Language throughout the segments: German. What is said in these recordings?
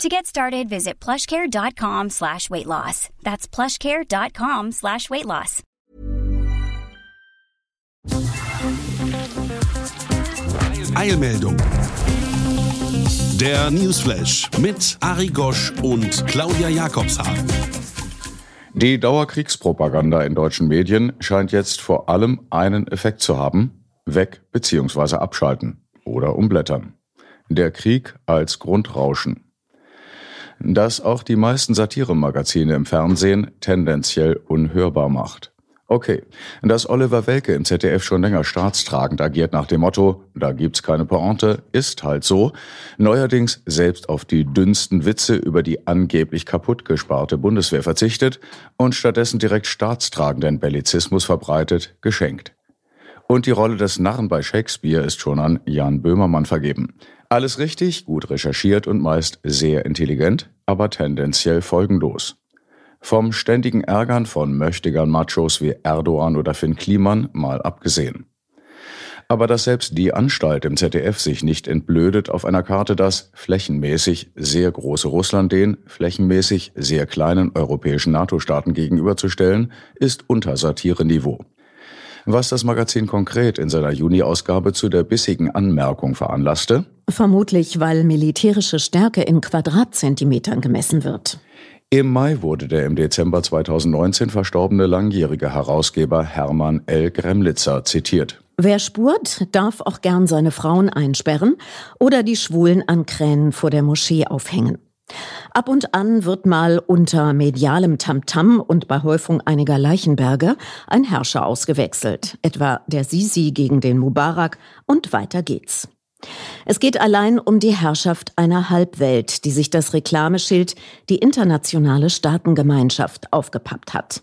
To get started, visit plushcare.com slash weight loss. That's plushcare.com slash weight loss. Eilmeldung. Der Newsflash mit Ari Gosch und Claudia Jakobshagen. Die Dauerkriegspropaganda in deutschen Medien scheint jetzt vor allem einen Effekt zu haben. Weg bzw. abschalten oder umblättern. Der Krieg als Grundrauschen. Das auch die meisten Satiremagazine im Fernsehen tendenziell unhörbar macht. Okay, dass Oliver Welke im ZDF schon länger staatstragend agiert nach dem Motto, da gibt's keine Pointe, ist halt so. Neuerdings selbst auf die dünnsten Witze über die angeblich kaputt gesparte Bundeswehr verzichtet und stattdessen direkt staatstragenden Bellizismus verbreitet, geschenkt. Und die Rolle des Narren bei Shakespeare ist schon an Jan Böhmermann vergeben. Alles richtig, gut recherchiert und meist sehr intelligent, aber tendenziell folgenlos. Vom ständigen Ärgern von möchtegern Machos wie Erdogan oder Finn Kliman mal abgesehen. Aber dass selbst die Anstalt im ZDF sich nicht entblödet, auf einer Karte das flächenmäßig sehr große Russland den flächenmäßig sehr kleinen europäischen NATO-Staaten gegenüberzustellen, ist unter Satire-Niveau. Was das Magazin konkret in seiner Juni-Ausgabe zu der bissigen Anmerkung veranlasste? Vermutlich, weil militärische Stärke in Quadratzentimetern gemessen wird. Im Mai wurde der im Dezember 2019 verstorbene langjährige Herausgeber Hermann L. Gremlitzer zitiert. Wer spurt, darf auch gern seine Frauen einsperren oder die Schwulen an Kränen vor der Moschee aufhängen. Ab und an wird mal unter medialem Tamtam und bei Häufung einiger Leichenberge ein Herrscher ausgewechselt, etwa der Sisi gegen den Mubarak und weiter geht's. Es geht allein um die Herrschaft einer Halbwelt, die sich das Reklameschild die internationale Staatengemeinschaft aufgepappt hat.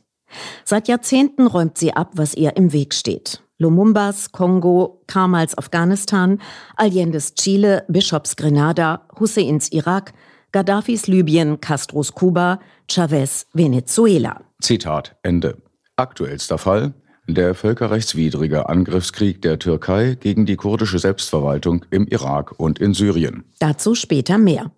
Seit Jahrzehnten räumt sie ab, was ihr im Weg steht. Lumumbas, Kongo, Kamals Afghanistan, Allende's Chile, Bischofs Grenada, Husseins Irak, Gaddafis Libyen, Castros Kuba, Chavez Venezuela. Zitat Ende. Aktuellster Fall der völkerrechtswidrige Angriffskrieg der Türkei gegen die kurdische Selbstverwaltung im Irak und in Syrien. Dazu später mehr.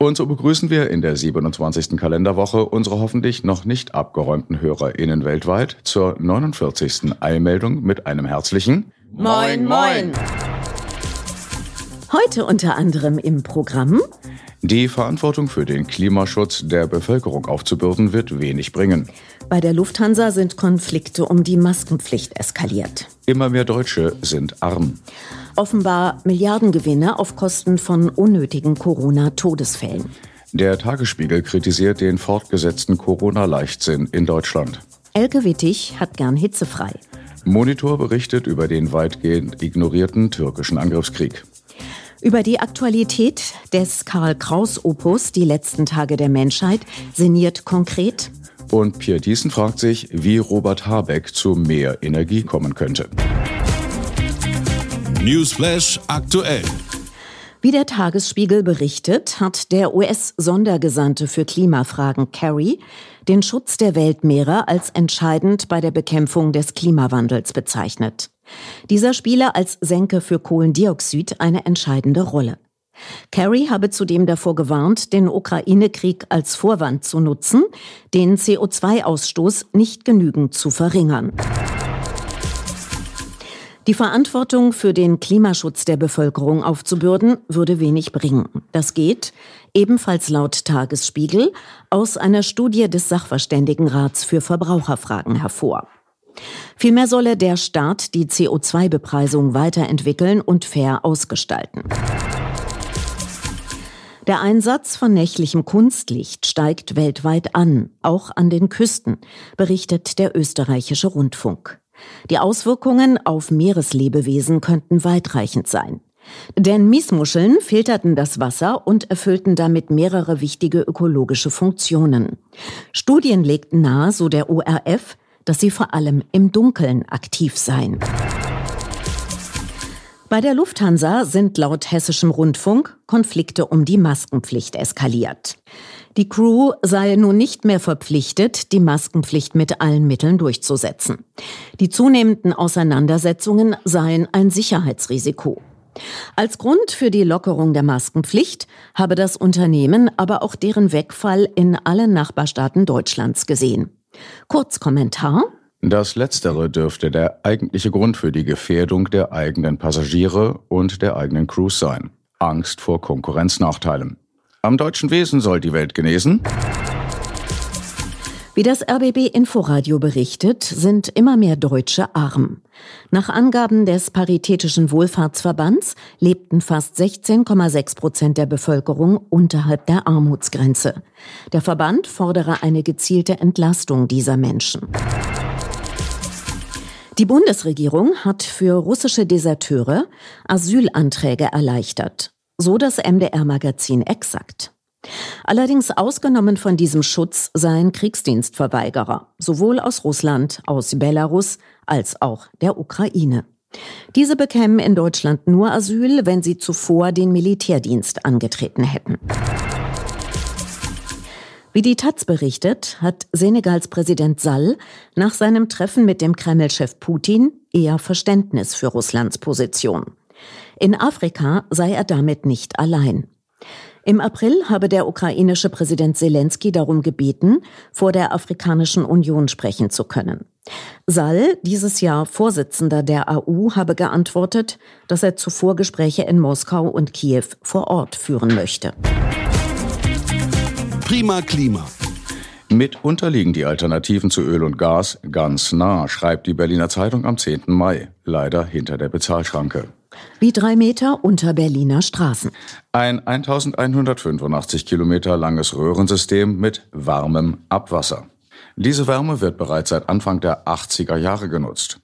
Und so begrüßen wir in der 27. Kalenderwoche unsere hoffentlich noch nicht abgeräumten HörerInnen weltweit zur 49. Eilmeldung mit einem herzlichen Moin, moin! Heute unter anderem im Programm die Verantwortung für den Klimaschutz der Bevölkerung aufzubürden, wird wenig bringen. Bei der Lufthansa sind Konflikte um die Maskenpflicht eskaliert. Immer mehr Deutsche sind arm. Offenbar Milliardengewinne auf Kosten von unnötigen Corona-Todesfällen. Der Tagesspiegel kritisiert den fortgesetzten Corona-Leichtsinn in Deutschland. Elke Wittig hat gern hitzefrei. Monitor berichtet über den weitgehend ignorierten türkischen Angriffskrieg. Über die Aktualität des Karl Kraus Opus Die letzten Tage der Menschheit sinniert konkret. Und Pierre Thiessen fragt sich, wie Robert Habeck zu mehr Energie kommen könnte. Newsflash aktuell. Wie der Tagesspiegel berichtet, hat der US-Sondergesandte für Klimafragen Kerry den Schutz der Weltmeere als entscheidend bei der Bekämpfung des Klimawandels bezeichnet. Dieser spiele als Senke für Kohlendioxid eine entscheidende Rolle. Kerry habe zudem davor gewarnt, den Ukraine-Krieg als Vorwand zu nutzen, den CO2-Ausstoß nicht genügend zu verringern. Die Verantwortung für den Klimaschutz der Bevölkerung aufzubürden, würde wenig bringen. Das geht, ebenfalls laut Tagesspiegel, aus einer Studie des Sachverständigenrats für Verbraucherfragen hervor. Vielmehr solle der Staat die CO2-Bepreisung weiterentwickeln und fair ausgestalten. Der Einsatz von nächtlichem Kunstlicht steigt weltweit an, auch an den Küsten, berichtet der österreichische Rundfunk. Die Auswirkungen auf Meereslebewesen könnten weitreichend sein. Denn Miesmuscheln filterten das Wasser und erfüllten damit mehrere wichtige ökologische Funktionen. Studien legten nahe, so der ORF, dass sie vor allem im Dunkeln aktiv seien. Bei der Lufthansa sind laut hessischem Rundfunk Konflikte um die Maskenpflicht eskaliert. Die Crew sei nun nicht mehr verpflichtet, die Maskenpflicht mit allen Mitteln durchzusetzen. Die zunehmenden Auseinandersetzungen seien ein Sicherheitsrisiko. Als Grund für die Lockerung der Maskenpflicht habe das Unternehmen aber auch deren Wegfall in allen Nachbarstaaten Deutschlands gesehen. Kurzkommentar. Das Letztere dürfte der eigentliche Grund für die Gefährdung der eigenen Passagiere und der eigenen Crews sein. Angst vor Konkurrenznachteilen. Am deutschen Wesen soll die Welt genesen. Wie das RBB Inforadio berichtet, sind immer mehr Deutsche arm. Nach Angaben des Paritätischen Wohlfahrtsverbands lebten fast 16,6 Prozent der Bevölkerung unterhalb der Armutsgrenze. Der Verband fordere eine gezielte Entlastung dieser Menschen. Die Bundesregierung hat für russische Deserteure Asylanträge erleichtert, so das MDR-Magazin Exakt. Allerdings ausgenommen von diesem Schutz seien Kriegsdienstverweigerer, sowohl aus Russland, aus Belarus als auch der Ukraine. Diese bekämen in Deutschland nur Asyl, wenn sie zuvor den Militärdienst angetreten hätten. Wie die Taz berichtet, hat Senegals Präsident Sall nach seinem Treffen mit dem Kreml-Chef Putin eher Verständnis für Russlands Position. In Afrika sei er damit nicht allein. Im April habe der ukrainische Präsident Zelensky darum gebeten, vor der Afrikanischen Union sprechen zu können. Sall, dieses Jahr Vorsitzender der AU, habe geantwortet, dass er zuvor Gespräche in Moskau und Kiew vor Ort führen möchte. Prima Klima. Mitunter liegen die Alternativen zu Öl und Gas ganz nah, schreibt die Berliner Zeitung am 10. Mai, leider hinter der Bezahlschranke. Wie drei Meter unter Berliner Straßen. Ein 1185 Kilometer langes Röhrensystem mit warmem Abwasser. Diese Wärme wird bereits seit Anfang der 80er Jahre genutzt.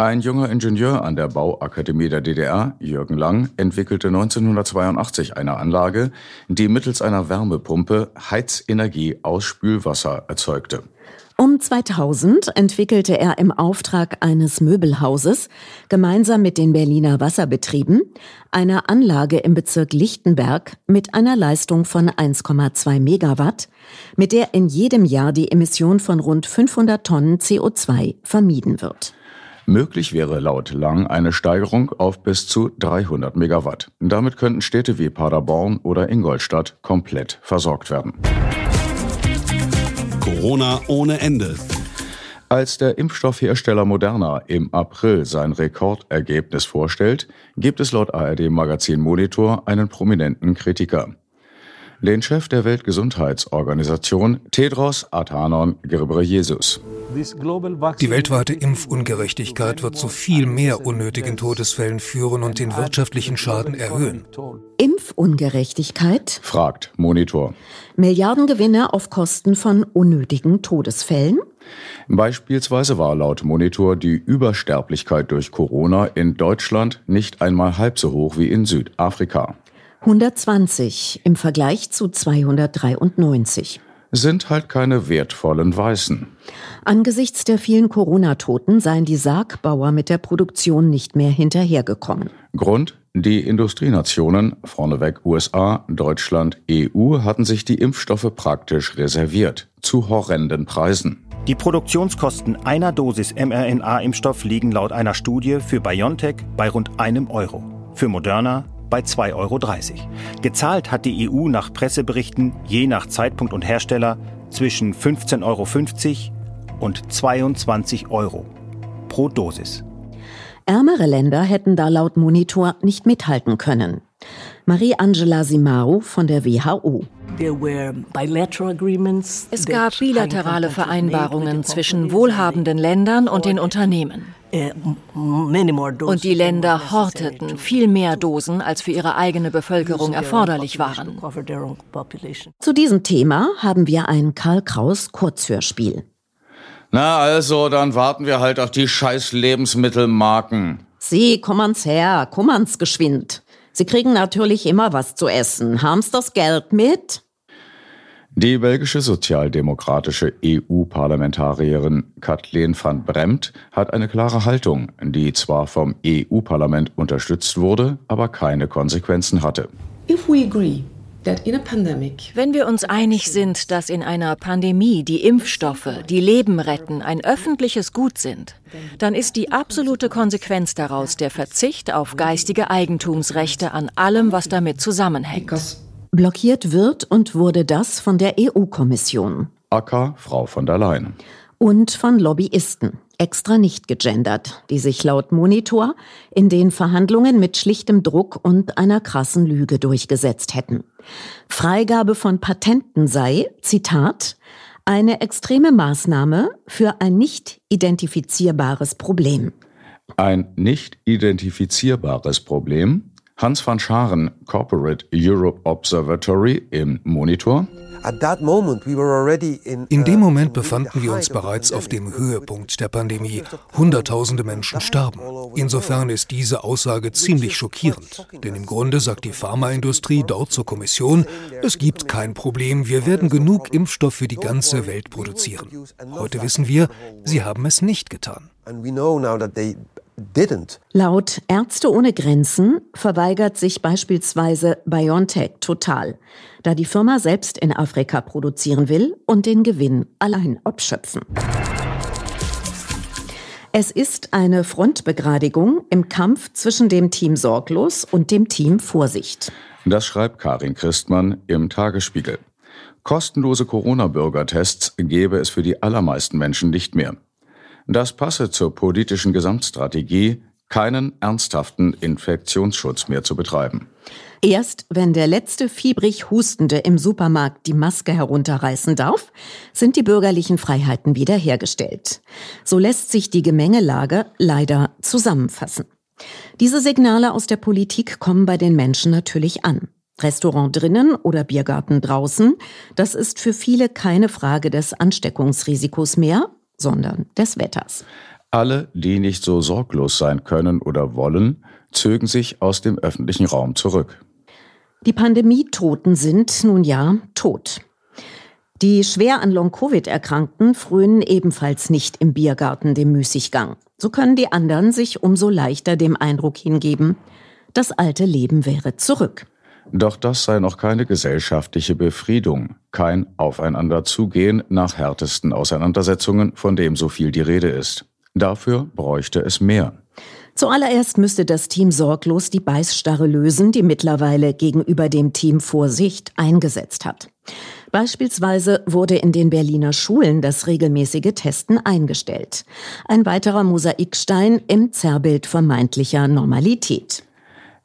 Ein junger Ingenieur an der Bauakademie der DDR, Jürgen Lang, entwickelte 1982 eine Anlage, die mittels einer Wärmepumpe Heizenergie aus Spülwasser erzeugte. Um 2000 entwickelte er im Auftrag eines Möbelhauses gemeinsam mit den Berliner Wasserbetrieben eine Anlage im Bezirk Lichtenberg mit einer Leistung von 1,2 Megawatt, mit der in jedem Jahr die Emission von rund 500 Tonnen CO2 vermieden wird. Möglich wäre laut Lang eine Steigerung auf bis zu 300 Megawatt. Damit könnten Städte wie Paderborn oder Ingolstadt komplett versorgt werden. Corona ohne Ende. Als der Impfstoffhersteller Moderna im April sein Rekordergebnis vorstellt, gibt es laut ARD Magazin Monitor einen prominenten Kritiker den Chef der Weltgesundheitsorganisation Tedros Adhanom Ghebreyesus. Die weltweite Impfungerechtigkeit wird zu viel mehr unnötigen Todesfällen führen und den wirtschaftlichen Schaden erhöhen. Impfungerechtigkeit? fragt Monitor. Milliardengewinne auf Kosten von unnötigen Todesfällen? Beispielsweise war laut Monitor die Übersterblichkeit durch Corona in Deutschland nicht einmal halb so hoch wie in Südafrika. 120 im Vergleich zu 293. Sind halt keine wertvollen Weißen. Angesichts der vielen Corona-Toten seien die Sargbauer mit der Produktion nicht mehr hinterhergekommen. Grund? Die Industrienationen, vorneweg USA, Deutschland, EU, hatten sich die Impfstoffe praktisch reserviert, zu horrenden Preisen. Die Produktionskosten einer Dosis mRNA-Impfstoff liegen laut einer Studie für BioNTech bei rund einem Euro, für Moderna bei 2,30 Euro. Gezahlt hat die EU nach Presseberichten je nach Zeitpunkt und Hersteller zwischen 15,50 Euro und 22 Euro pro Dosis. Ärmere Länder hätten da laut Monitor nicht mithalten können. Marie-Angela Simaru von der WHO. Es gab bilaterale Vereinbarungen zwischen wohlhabenden Ländern und den Unternehmen. Und die Länder horteten viel mehr Dosen, als für ihre eigene Bevölkerung erforderlich waren. Zu diesem Thema haben wir ein Karl Kraus Kurzhörspiel. Na also, dann warten wir halt auf die scheiß Lebensmittelmarken. Sie, kommens her, kommens geschwind. Sie kriegen natürlich immer was zu essen. Haben's das Geld mit? Die belgische sozialdemokratische EU-Parlamentarierin Kathleen van Bremt hat eine klare Haltung, die zwar vom EU-Parlament unterstützt wurde, aber keine Konsequenzen hatte. If we agree wenn wir uns einig sind, dass in einer Pandemie die Impfstoffe, die Leben retten, ein öffentliches Gut sind, dann ist die absolute Konsequenz daraus der Verzicht auf geistige Eigentumsrechte an allem, was damit zusammenhängt. Blockiert wird und wurde das von der EU-Kommission. Acker, Frau von der Leyen. Und von Lobbyisten extra nicht gegendert, die sich laut Monitor in den Verhandlungen mit schlichtem Druck und einer krassen Lüge durchgesetzt hätten. Freigabe von Patenten sei, Zitat, eine extreme Maßnahme für ein nicht identifizierbares Problem. Ein nicht identifizierbares Problem? Hans van Scharen, Corporate Europe Observatory im Monitor. In dem uh, Moment befanden wir uns bereits auf dem Höhepunkt der Pandemie. Hunderttausende Menschen starben. Insofern ist diese Aussage ziemlich schockierend. Denn im Grunde sagt die Pharmaindustrie dort zur Kommission, es gibt kein Problem, wir werden genug Impfstoff für die ganze Welt produzieren. Heute wissen wir, sie haben es nicht getan. Laut Ärzte ohne Grenzen verweigert sich beispielsweise BioNTech total, da die Firma selbst in Afrika produzieren will und den Gewinn allein abschöpfen. Es ist eine Frontbegradigung im Kampf zwischen dem Team Sorglos und dem Team Vorsicht. Das schreibt Karin Christmann im Tagesspiegel. Kostenlose Corona-Bürgertests gäbe es für die allermeisten Menschen nicht mehr. Das passe zur politischen Gesamtstrategie, keinen ernsthaften Infektionsschutz mehr zu betreiben. Erst wenn der letzte fiebrig Hustende im Supermarkt die Maske herunterreißen darf, sind die bürgerlichen Freiheiten wiederhergestellt. So lässt sich die Gemengelage leider zusammenfassen. Diese Signale aus der Politik kommen bei den Menschen natürlich an. Restaurant drinnen oder Biergarten draußen, das ist für viele keine Frage des Ansteckungsrisikos mehr, sondern des Wetters. Alle, die nicht so sorglos sein können oder wollen, zögen sich aus dem öffentlichen Raum zurück. Die Pandemie-Toten sind nun ja tot. Die schwer an Long-Covid erkrankten frönen ebenfalls nicht im Biergarten dem Müßiggang. So können die anderen sich umso leichter dem Eindruck hingeben, das alte Leben wäre zurück. Doch das sei noch keine gesellschaftliche Befriedung, kein Aufeinanderzugehen nach härtesten Auseinandersetzungen, von dem so viel die Rede ist. Dafür bräuchte es mehr. Zuallererst müsste das Team sorglos die Beißstarre lösen, die mittlerweile gegenüber dem Team Vorsicht eingesetzt hat. Beispielsweise wurde in den Berliner Schulen das regelmäßige Testen eingestellt. Ein weiterer Mosaikstein im Zerrbild vermeintlicher Normalität.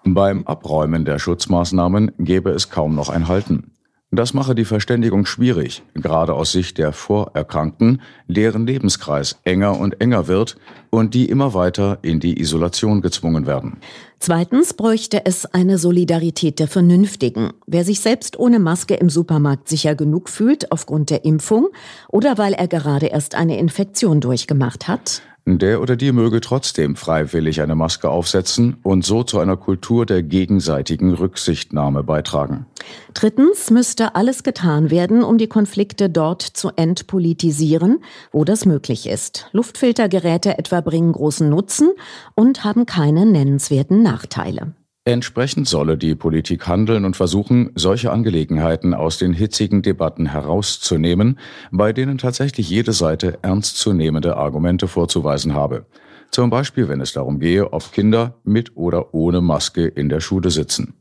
Beim Abräumen der Schutzmaßnahmen gäbe es kaum noch ein Halten. Das mache die Verständigung schwierig, gerade aus Sicht der Vorerkrankten, deren Lebenskreis enger und enger wird und die immer weiter in die Isolation gezwungen werden. Zweitens bräuchte es eine Solidarität der Vernünftigen. Wer sich selbst ohne Maske im Supermarkt sicher genug fühlt aufgrund der Impfung oder weil er gerade erst eine Infektion durchgemacht hat, der oder die möge trotzdem freiwillig eine Maske aufsetzen und so zu einer Kultur der gegenseitigen Rücksichtnahme beitragen. Drittens müsste alles getan werden, um die Konflikte dort zu entpolitisieren, wo das möglich ist. Luftfiltergeräte etwa bringen großen Nutzen und haben keine nennenswerten Nachteile. Entsprechend solle die Politik handeln und versuchen, solche Angelegenheiten aus den hitzigen Debatten herauszunehmen, bei denen tatsächlich jede Seite ernstzunehmende Argumente vorzuweisen habe. Zum Beispiel, wenn es darum gehe, ob Kinder mit oder ohne Maske in der Schule sitzen.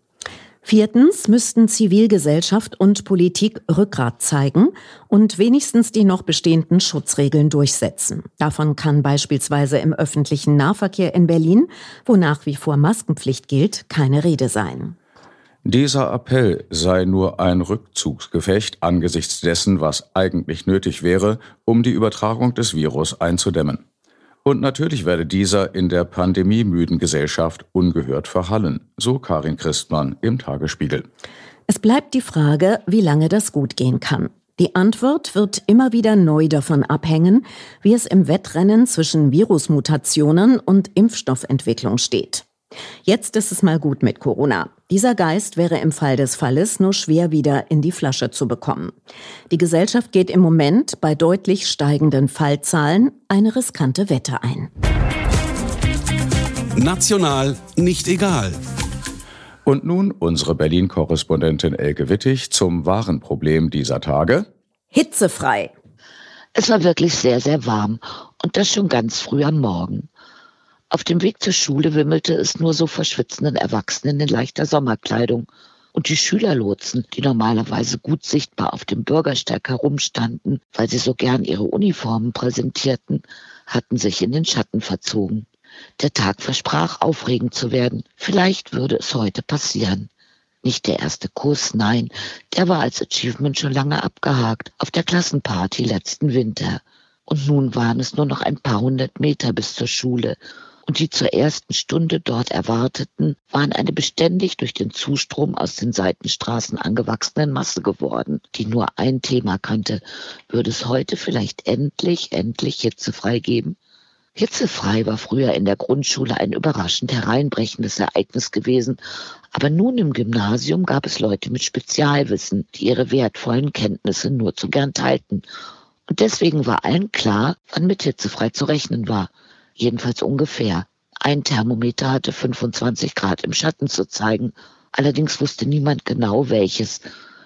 Viertens müssten Zivilgesellschaft und Politik Rückgrat zeigen und wenigstens die noch bestehenden Schutzregeln durchsetzen. Davon kann beispielsweise im öffentlichen Nahverkehr in Berlin, wo nach wie vor Maskenpflicht gilt, keine Rede sein. Dieser Appell sei nur ein Rückzugsgefecht angesichts dessen, was eigentlich nötig wäre, um die Übertragung des Virus einzudämmen. Und natürlich werde dieser in der pandemiemüden Gesellschaft ungehört verhallen, so Karin Christmann im Tagesspiegel. Es bleibt die Frage, wie lange das gut gehen kann. Die Antwort wird immer wieder neu davon abhängen, wie es im Wettrennen zwischen Virusmutationen und Impfstoffentwicklung steht. Jetzt ist es mal gut mit Corona. Dieser Geist wäre im Fall des Falles nur schwer wieder in die Flasche zu bekommen. Die Gesellschaft geht im Moment bei deutlich steigenden Fallzahlen eine riskante Wette ein. National nicht egal. Und nun unsere Berlin-Korrespondentin Elke Wittig zum wahren Problem dieser Tage. Hitzefrei. Es war wirklich sehr, sehr warm und das schon ganz früh am Morgen. Auf dem Weg zur Schule wimmelte es nur so verschwitzenden Erwachsenen in leichter Sommerkleidung. Und die Schülerlotsen, die normalerweise gut sichtbar auf dem Bürgersteig herumstanden, weil sie so gern ihre Uniformen präsentierten, hatten sich in den Schatten verzogen. Der Tag versprach aufregend zu werden. Vielleicht würde es heute passieren. Nicht der erste Kuss, nein, der war als Achievement schon lange abgehakt, auf der Klassenparty letzten Winter. Und nun waren es nur noch ein paar hundert Meter bis zur Schule. Und die zur ersten Stunde dort erwarteten, waren eine beständig durch den Zustrom aus den Seitenstraßen angewachsenen Masse geworden, die nur ein Thema kannte. Würde es heute vielleicht endlich, endlich hitzefrei geben? Hitzefrei war früher in der Grundschule ein überraschend hereinbrechendes Ereignis gewesen, aber nun im Gymnasium gab es Leute mit Spezialwissen, die ihre wertvollen Kenntnisse nur zu gern teilten. Und deswegen war allen klar, wann mit hitzefrei zu rechnen war. Jedenfalls ungefähr. Ein Thermometer hatte 25 Grad im Schatten zu zeigen. Allerdings wusste niemand genau welches.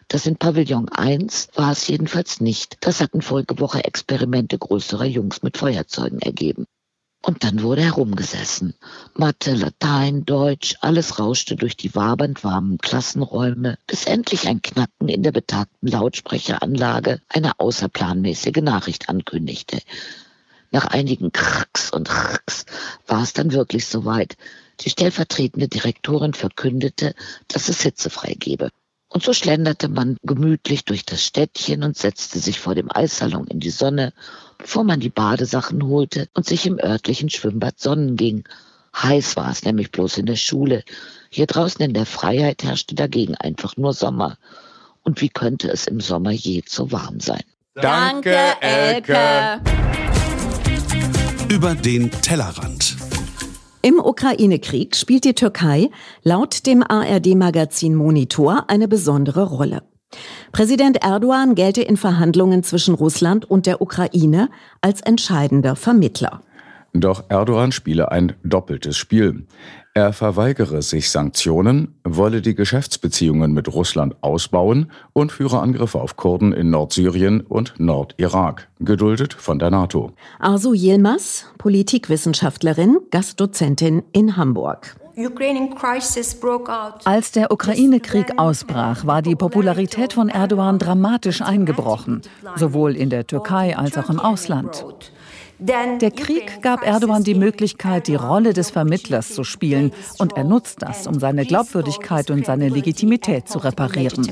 Das in Pavillon 1 war es jedenfalls nicht. Das hatten vorige Woche Experimente größerer Jungs mit Feuerzeugen ergeben. Und dann wurde herumgesessen. Mathe, Latein, Deutsch, alles rauschte durch die wabernd warmen Klassenräume, bis endlich ein Knacken in der betagten Lautsprecheranlage eine außerplanmäßige Nachricht ankündigte. Nach einigen Kracks und Kracks war es dann wirklich soweit. Die stellvertretende Direktorin verkündete, dass es hitzefrei gebe. Und so schlenderte man gemütlich durch das Städtchen und setzte sich vor dem Eissalon in die Sonne, bevor man die Badesachen holte und sich im örtlichen Schwimmbad sonnen ging. Heiß war es nämlich bloß in der Schule. Hier draußen in der Freiheit herrschte dagegen einfach nur Sommer. Und wie könnte es im Sommer je zu warm sein? Danke, Elke. Über den Tellerrand. Im Ukraine-Krieg spielt die Türkei laut dem ARD-Magazin Monitor eine besondere Rolle. Präsident Erdogan gelte in Verhandlungen zwischen Russland und der Ukraine als entscheidender Vermittler. Doch Erdogan spiele ein doppeltes Spiel. Er verweigere sich Sanktionen, wolle die Geschäftsbeziehungen mit Russland ausbauen und führe Angriffe auf Kurden in Nordsyrien und Nordirak, geduldet von der NATO. Arzu Yilmaz, Politikwissenschaftlerin, Gastdozentin in Hamburg. Als der Ukraine-Krieg ausbrach, war die Popularität von Erdogan dramatisch eingebrochen, sowohl in der Türkei als auch im Ausland. Der Krieg gab Erdogan die Möglichkeit, die Rolle des Vermittlers zu spielen, und er nutzt das, um seine Glaubwürdigkeit und seine Legitimität zu reparieren.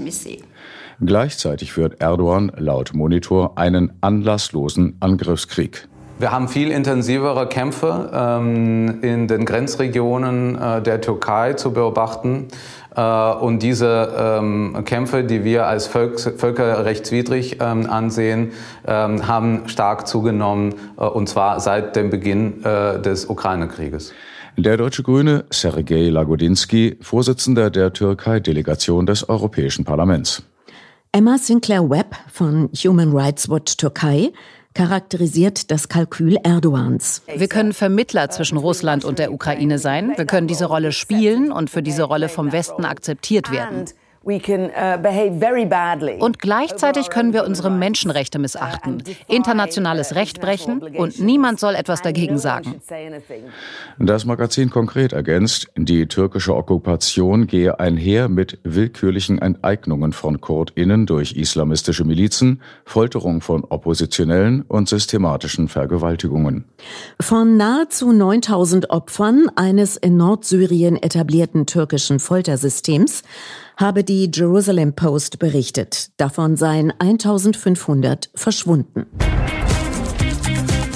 Gleichzeitig führt Erdogan laut Monitor einen anlasslosen Angriffskrieg. Wir haben viel intensivere Kämpfe ähm, in den Grenzregionen äh, der Türkei zu beobachten. Äh, und diese ähm, Kämpfe, die wir als Völk völkerrechtswidrig ähm, ansehen, ähm, haben stark zugenommen, äh, und zwar seit dem Beginn äh, des Ukraine-Krieges. Der deutsche Grüne Sergei Lagodinsky, Vorsitzender der Türkei-Delegation des Europäischen Parlaments. Emma Sinclair Webb von Human Rights Watch Türkei charakterisiert das Kalkül Erdogans. Wir können Vermittler zwischen Russland und der Ukraine sein. Wir können diese Rolle spielen und für diese Rolle vom Westen akzeptiert werden. Uh, und gleichzeitig können wir unsere Menschenrechte missachten, internationales Recht brechen und niemand soll etwas dagegen sagen. Das Magazin konkret ergänzt, die türkische Okkupation gehe einher mit willkürlichen Enteignungen von KurdInnen durch islamistische Milizen, Folterung von Oppositionellen und systematischen Vergewaltigungen. Von nahezu 9000 Opfern eines in Nordsyrien etablierten türkischen Foltersystems habe die Jerusalem Post berichtet. Davon seien 1500 verschwunden.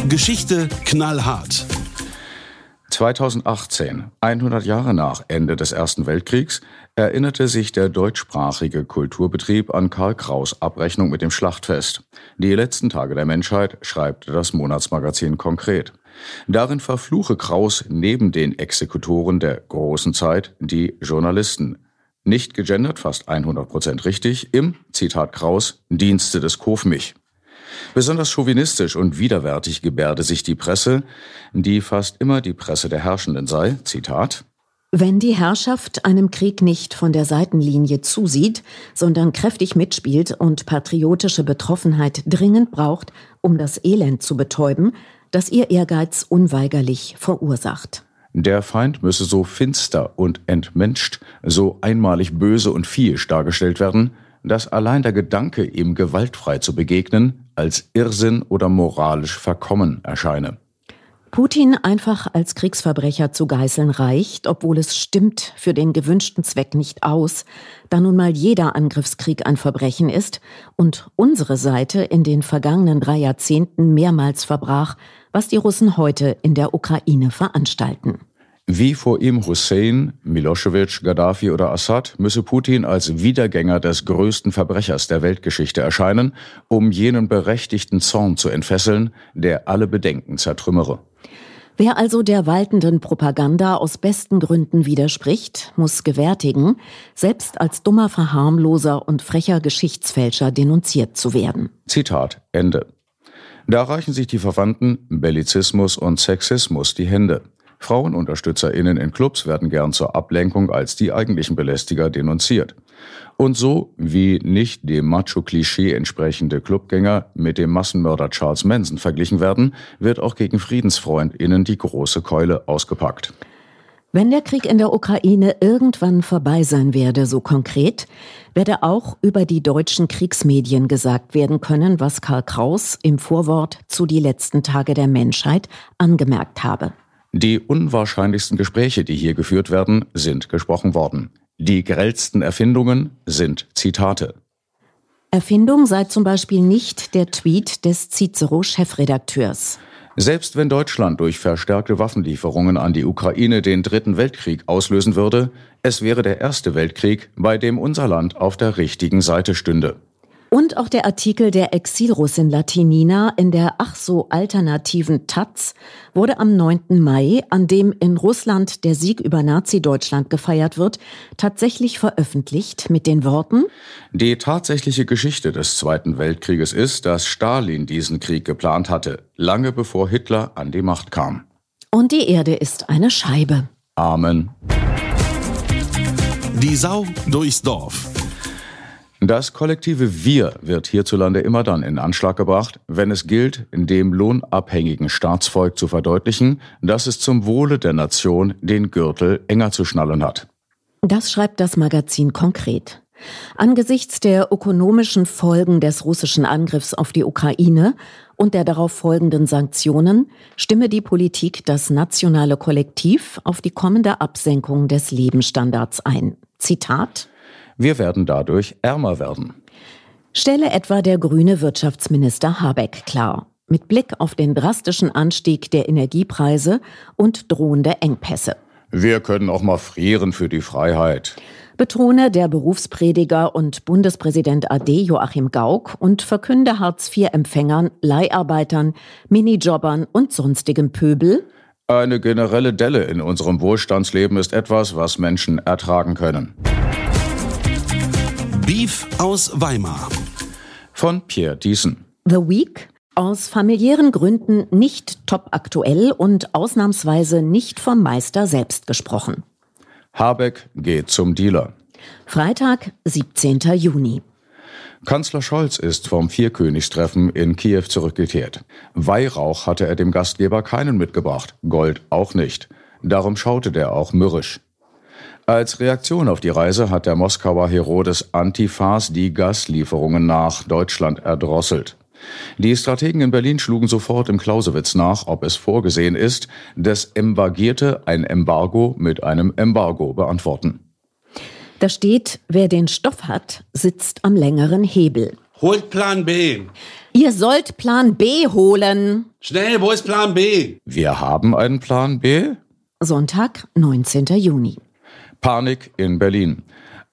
Geschichte knallhart. 2018, 100 Jahre nach Ende des Ersten Weltkriegs, erinnerte sich der deutschsprachige Kulturbetrieb an Karl Kraus Abrechnung mit dem Schlachtfest. Die letzten Tage der Menschheit schreibt das Monatsmagazin konkret. Darin verfluche Kraus neben den Exekutoren der großen Zeit die Journalisten. Nicht gegendert, fast 100 Prozent richtig, im, Zitat Kraus, Dienste des Kofmich. Besonders chauvinistisch und widerwärtig gebärde sich die Presse, die fast immer die Presse der Herrschenden sei, Zitat, wenn die Herrschaft einem Krieg nicht von der Seitenlinie zusieht, sondern kräftig mitspielt und patriotische Betroffenheit dringend braucht, um das Elend zu betäuben, das ihr Ehrgeiz unweigerlich verursacht. Der Feind müsse so finster und entmenscht, so einmalig böse und viehisch dargestellt werden, dass allein der Gedanke, ihm gewaltfrei zu begegnen, als Irrsinn oder moralisch verkommen erscheine. Putin einfach als Kriegsverbrecher zu geißeln reicht, obwohl es stimmt für den gewünschten Zweck nicht aus, da nun mal jeder Angriffskrieg ein Verbrechen ist und unsere Seite in den vergangenen drei Jahrzehnten mehrmals verbrach, was die Russen heute in der Ukraine veranstalten. Wie vor ihm Hussein, Milosevic, Gaddafi oder Assad müsse Putin als Wiedergänger des größten Verbrechers der Weltgeschichte erscheinen, um jenen berechtigten Zorn zu entfesseln, der alle Bedenken zertrümmere. Wer also der waltenden Propaganda aus besten Gründen widerspricht, muss gewärtigen, selbst als dummer Verharmloser und frecher Geschichtsfälscher denunziert zu werden. Zitat Ende. Da reichen sich die Verwandten Bellizismus und Sexismus die Hände. FrauenunterstützerInnen in Clubs werden gern zur Ablenkung als die eigentlichen Belästiger denunziert. Und so wie nicht dem Macho-Klischee entsprechende Clubgänger mit dem Massenmörder Charles Manson verglichen werden, wird auch gegen FriedensfreundInnen die große Keule ausgepackt. Wenn der Krieg in der Ukraine irgendwann vorbei sein werde, so konkret, werde auch über die deutschen Kriegsmedien gesagt werden können, was Karl Kraus im Vorwort zu Die letzten Tage der Menschheit angemerkt habe. Die unwahrscheinlichsten Gespräche, die hier geführt werden, sind gesprochen worden. Die grellsten Erfindungen sind Zitate. Erfindung sei zum Beispiel nicht der Tweet des Cicero-Chefredakteurs. Selbst wenn Deutschland durch verstärkte Waffenlieferungen an die Ukraine den Dritten Weltkrieg auslösen würde, es wäre der Erste Weltkrieg, bei dem unser Land auf der richtigen Seite stünde. Und auch der Artikel der Exilrussin Latinina in der ach so alternativen Taz wurde am 9. Mai, an dem in Russland der Sieg über Nazi-Deutschland gefeiert wird, tatsächlich veröffentlicht mit den Worten Die tatsächliche Geschichte des Zweiten Weltkrieges ist, dass Stalin diesen Krieg geplant hatte, lange bevor Hitler an die Macht kam. Und die Erde ist eine Scheibe. Amen. Die Sau durchs Dorf. Das kollektive Wir wird hierzulande immer dann in Anschlag gebracht, wenn es gilt, dem lohnabhängigen Staatsvolk zu verdeutlichen, dass es zum Wohle der Nation den Gürtel enger zu schnallen hat. Das schreibt das Magazin konkret. Angesichts der ökonomischen Folgen des russischen Angriffs auf die Ukraine und der darauf folgenden Sanktionen stimme die Politik das nationale Kollektiv auf die kommende Absenkung des Lebensstandards ein. Zitat wir werden dadurch ärmer werden. Stelle etwa der grüne Wirtschaftsminister Habeck klar. Mit Blick auf den drastischen Anstieg der Energiepreise und drohende Engpässe. Wir können auch mal frieren für die Freiheit. Betone der Berufsprediger und Bundespräsident AD Joachim Gauck und verkünde Hartz-IV-Empfängern, Leiharbeitern, Minijobbern und sonstigem Pöbel. Eine generelle Delle in unserem Wohlstandsleben ist etwas, was Menschen ertragen können. Beef aus Weimar. Von Pierre Diesen. The Week. Aus familiären Gründen nicht top aktuell und ausnahmsweise nicht vom Meister selbst gesprochen. Habeck geht zum Dealer. Freitag, 17. Juni. Kanzler Scholz ist vom Vierkönigstreffen in Kiew zurückgekehrt. Weihrauch hatte er dem Gastgeber keinen mitgebracht, Gold auch nicht. Darum schaute der auch mürrisch. Als Reaktion auf die Reise hat der Moskauer Herodes Antifas die Gaslieferungen nach Deutschland erdrosselt. Die Strategen in Berlin schlugen sofort im Clausewitz nach, ob es vorgesehen ist, dass Embargierte ein Embargo mit einem Embargo beantworten. Da steht, wer den Stoff hat, sitzt am längeren Hebel. Holt Plan B. Ihr sollt Plan B holen. Schnell, wo ist Plan B? Wir haben einen Plan B? Sonntag, 19. Juni. Panik in Berlin.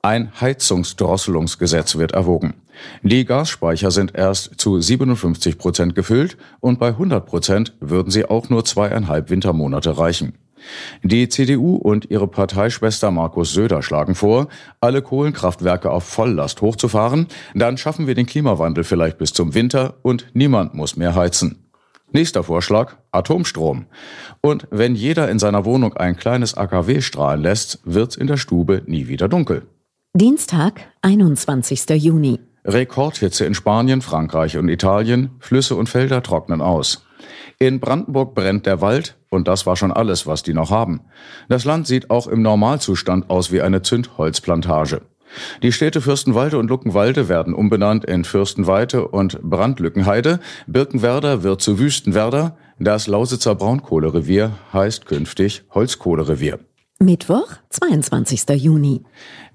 Ein Heizungsdrosselungsgesetz wird erwogen. Die Gasspeicher sind erst zu 57 Prozent gefüllt und bei 100 Prozent würden sie auch nur zweieinhalb Wintermonate reichen. Die CDU und ihre Parteischwester Markus Söder schlagen vor, alle Kohlenkraftwerke auf Volllast hochzufahren, dann schaffen wir den Klimawandel vielleicht bis zum Winter und niemand muss mehr heizen. Nächster Vorschlag, Atomstrom. Und wenn jeder in seiner Wohnung ein kleines AKW strahlen lässt, wird's in der Stube nie wieder dunkel. Dienstag, 21. Juni. Rekordhitze in Spanien, Frankreich und Italien, Flüsse und Felder trocknen aus. In Brandenburg brennt der Wald und das war schon alles, was die noch haben. Das Land sieht auch im Normalzustand aus wie eine Zündholzplantage. Die Städte Fürstenwalde und Luckenwalde werden umbenannt in Fürstenweite und Brandlückenheide. Birkenwerder wird zu Wüstenwerder. Das Lausitzer Braunkohlerevier heißt künftig Holzkohlerevier. Mittwoch, 22. Juni.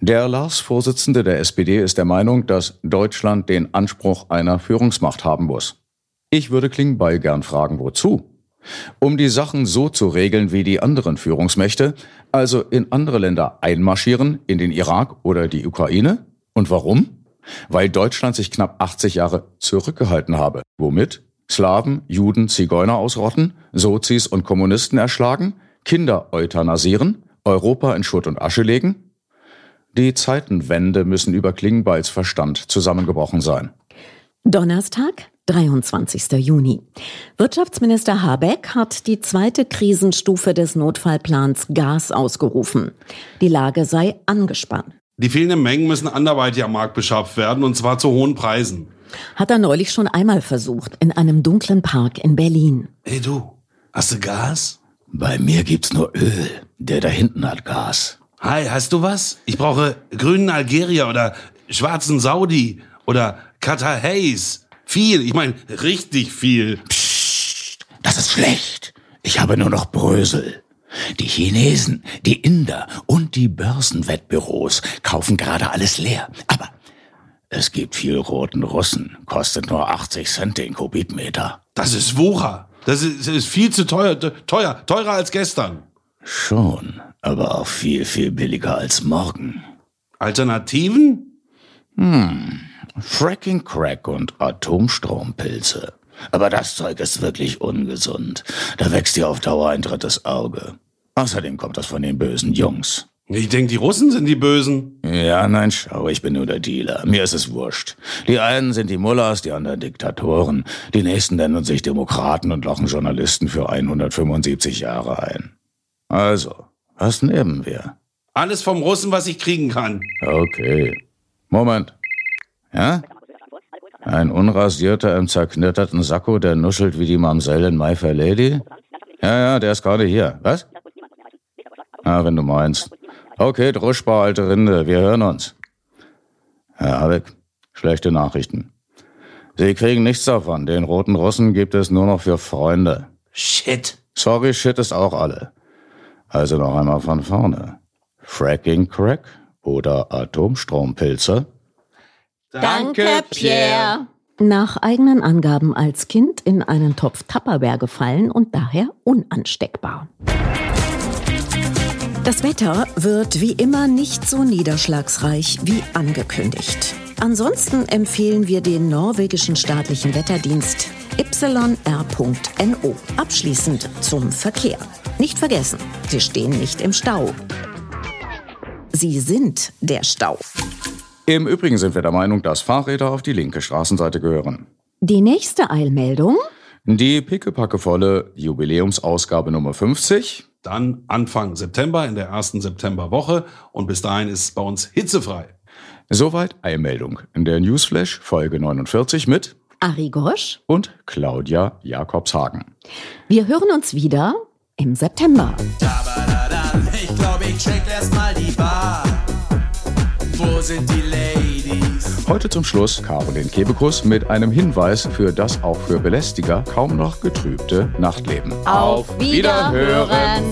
Der Lars-Vorsitzende der SPD ist der Meinung, dass Deutschland den Anspruch einer Führungsmacht haben muss. Ich würde Klingbeil gern fragen, wozu? Um die Sachen so zu regeln wie die anderen Führungsmächte, also in andere Länder einmarschieren, in den Irak oder die Ukraine? Und warum? Weil Deutschland sich knapp 80 Jahre zurückgehalten habe. Womit? Slawen, Juden, Zigeuner ausrotten, Sozis und Kommunisten erschlagen, Kinder euthanasieren, Europa in Schutt und Asche legen? Die Zeitenwende müssen über Klingbeils Verstand zusammengebrochen sein. Donnerstag, 23. Juni. Wirtschaftsminister Habeck hat die zweite Krisenstufe des Notfallplans Gas ausgerufen. Die Lage sei angespannt. Die fehlenden Mengen müssen anderweitig am Markt beschafft werden, und zwar zu hohen Preisen. Hat er neulich schon einmal versucht, in einem dunklen Park in Berlin. Hey du, hast du Gas? Bei mir gibt's nur Öl. Der da hinten hat Gas. Hi, hast du was? Ich brauche grünen Algerier oder schwarzen Saudi oder Qatar Haze. Viel, ich meine richtig viel. Psst, das ist schlecht. Ich habe nur noch Brösel. Die Chinesen, die Inder und die Börsenwettbüros kaufen gerade alles leer. Aber es gibt viel roten Russen, kostet nur 80 Cent den Kubikmeter. Das ist Wucher. Das ist, ist viel zu teuer, teuer, teurer als gestern. Schon, aber auch viel, viel billiger als morgen. Alternativen? Hm, Fracking Crack und Atomstrompilze. Aber das Zeug ist wirklich ungesund. Da wächst dir auf Dauer ein drittes Auge. Außerdem kommt das von den bösen Jungs. Ich denke, die Russen sind die Bösen. Ja, nein, schau, ich bin nur der Dealer. Mir ist es wurscht. Die einen sind die Mullahs, die anderen Diktatoren. Die nächsten nennen sich Demokraten und lochen Journalisten für 175 Jahre ein. Also, was nehmen wir? Alles vom Russen, was ich kriegen kann. Okay. Moment. Ja? Ein Unrasierter im zerknitterten Sakko, der nuschelt wie die Mamsell in My Fair Lady? Ja, ja, der ist gerade hier. Was? Ah, wenn du meinst. Okay, druschbar, alte Rinde, wir hören uns. Herr Habeck, schlechte Nachrichten. Sie kriegen nichts davon. Den roten Russen gibt es nur noch für Freunde. Shit. Sorry, shit ist auch alle. Also noch einmal von vorne. Fracking Crack oder Atomstrompilze? Danke, Pierre. Nach eigenen Angaben als Kind in einen Topf Tupperware gefallen und daher unansteckbar. Das Wetter wird wie immer nicht so niederschlagsreich wie angekündigt. Ansonsten empfehlen wir den norwegischen staatlichen Wetterdienst yr.no. Abschließend zum Verkehr. Nicht vergessen, Sie stehen nicht im Stau. Sie sind der Stau. Im Übrigen sind wir der Meinung, dass Fahrräder auf die linke Straßenseite gehören. Die nächste Eilmeldung? Die pickepackevolle Jubiläumsausgabe Nummer 50. Dann Anfang September in der ersten Septemberwoche und bis dahin ist es bei uns hitzefrei. Soweit Eilmeldung in der Newsflash Folge 49 mit Ari Gosch und Claudia Jakobshagen. Wir hören uns wieder im September. Ich glaube, ich check erst mal die Bar. Heute zum Schluss Caroline Kebekus mit einem Hinweis für das auch für Belästiger kaum noch getrübte Nachtleben. Auf Wiederhören!